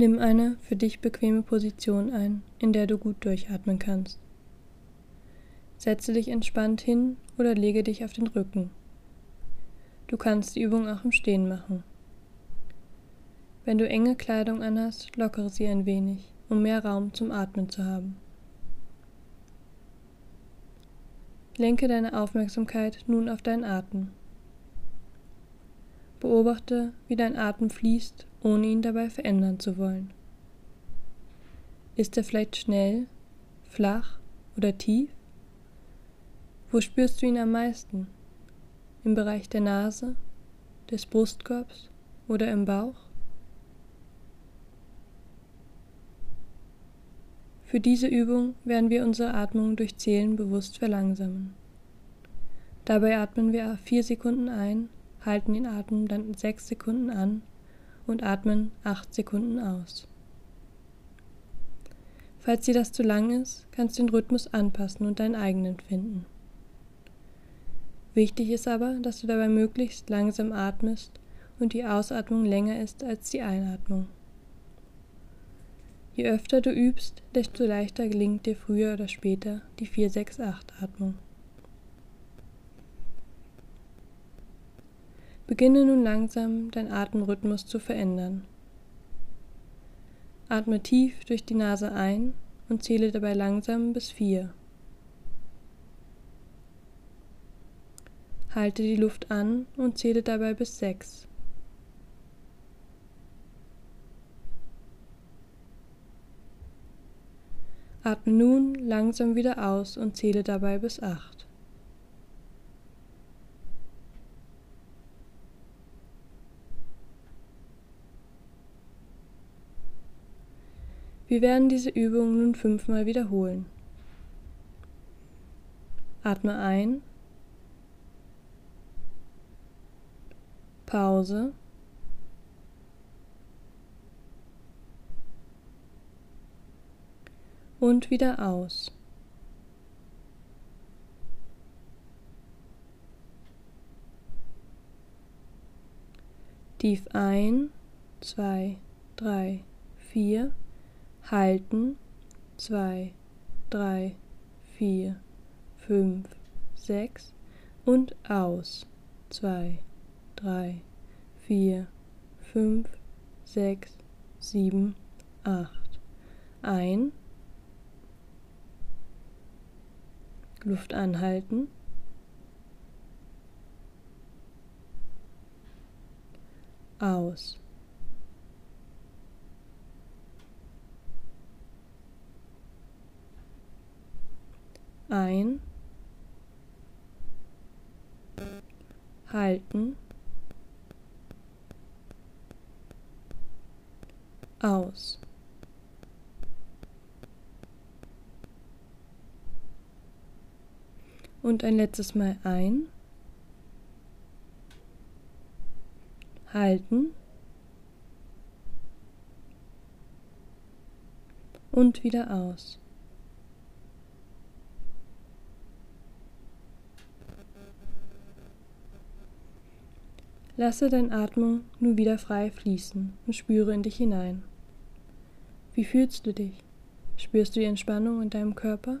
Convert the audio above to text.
Nimm eine für dich bequeme Position ein, in der du gut durchatmen kannst. Setze dich entspannt hin oder lege dich auf den Rücken. Du kannst die Übung auch im Stehen machen. Wenn du enge Kleidung anhast, lockere sie ein wenig, um mehr Raum zum Atmen zu haben. Lenke deine Aufmerksamkeit nun auf deinen Atem. Beobachte, wie dein Atem fließt, ohne ihn dabei verändern zu wollen. Ist er vielleicht schnell, flach oder tief? Wo spürst du ihn am meisten? Im Bereich der Nase, des Brustkorbs oder im Bauch? Für diese Übung werden wir unsere Atmung durch Zählen bewusst verlangsamen. Dabei atmen wir vier Sekunden ein, halten den Atem dann sechs Sekunden an und atmen acht Sekunden aus. Falls dir das zu lang ist, kannst du den Rhythmus anpassen und deinen eigenen finden. Wichtig ist aber, dass du dabei möglichst langsam atmest und die Ausatmung länger ist als die Einatmung. Je öfter du übst, desto leichter gelingt dir früher oder später die 4-6-8-Atmung. Beginne nun langsam deinen Atemrhythmus zu verändern. Atme tief durch die Nase ein und zähle dabei langsam bis 4. Halte die Luft an und zähle dabei bis 6. Atme nun langsam wieder aus und zähle dabei bis 8. Wir werden diese Übung nun fünfmal wiederholen. Atme ein Pause. Und wieder aus. Tief ein, zwei, drei, vier, halten, zwei, drei, vier, fünf, sechs und aus, zwei, drei, vier, fünf, sechs, sieben, acht. Ein. Luft anhalten. Aus. Ein. Halten. aus. Und ein letztes Mal ein. Halten. Und wieder aus. Lasse deine Atmung nun wieder frei fließen und spüre in dich hinein. Wie fühlst du dich? Spürst du die Entspannung in deinem Körper?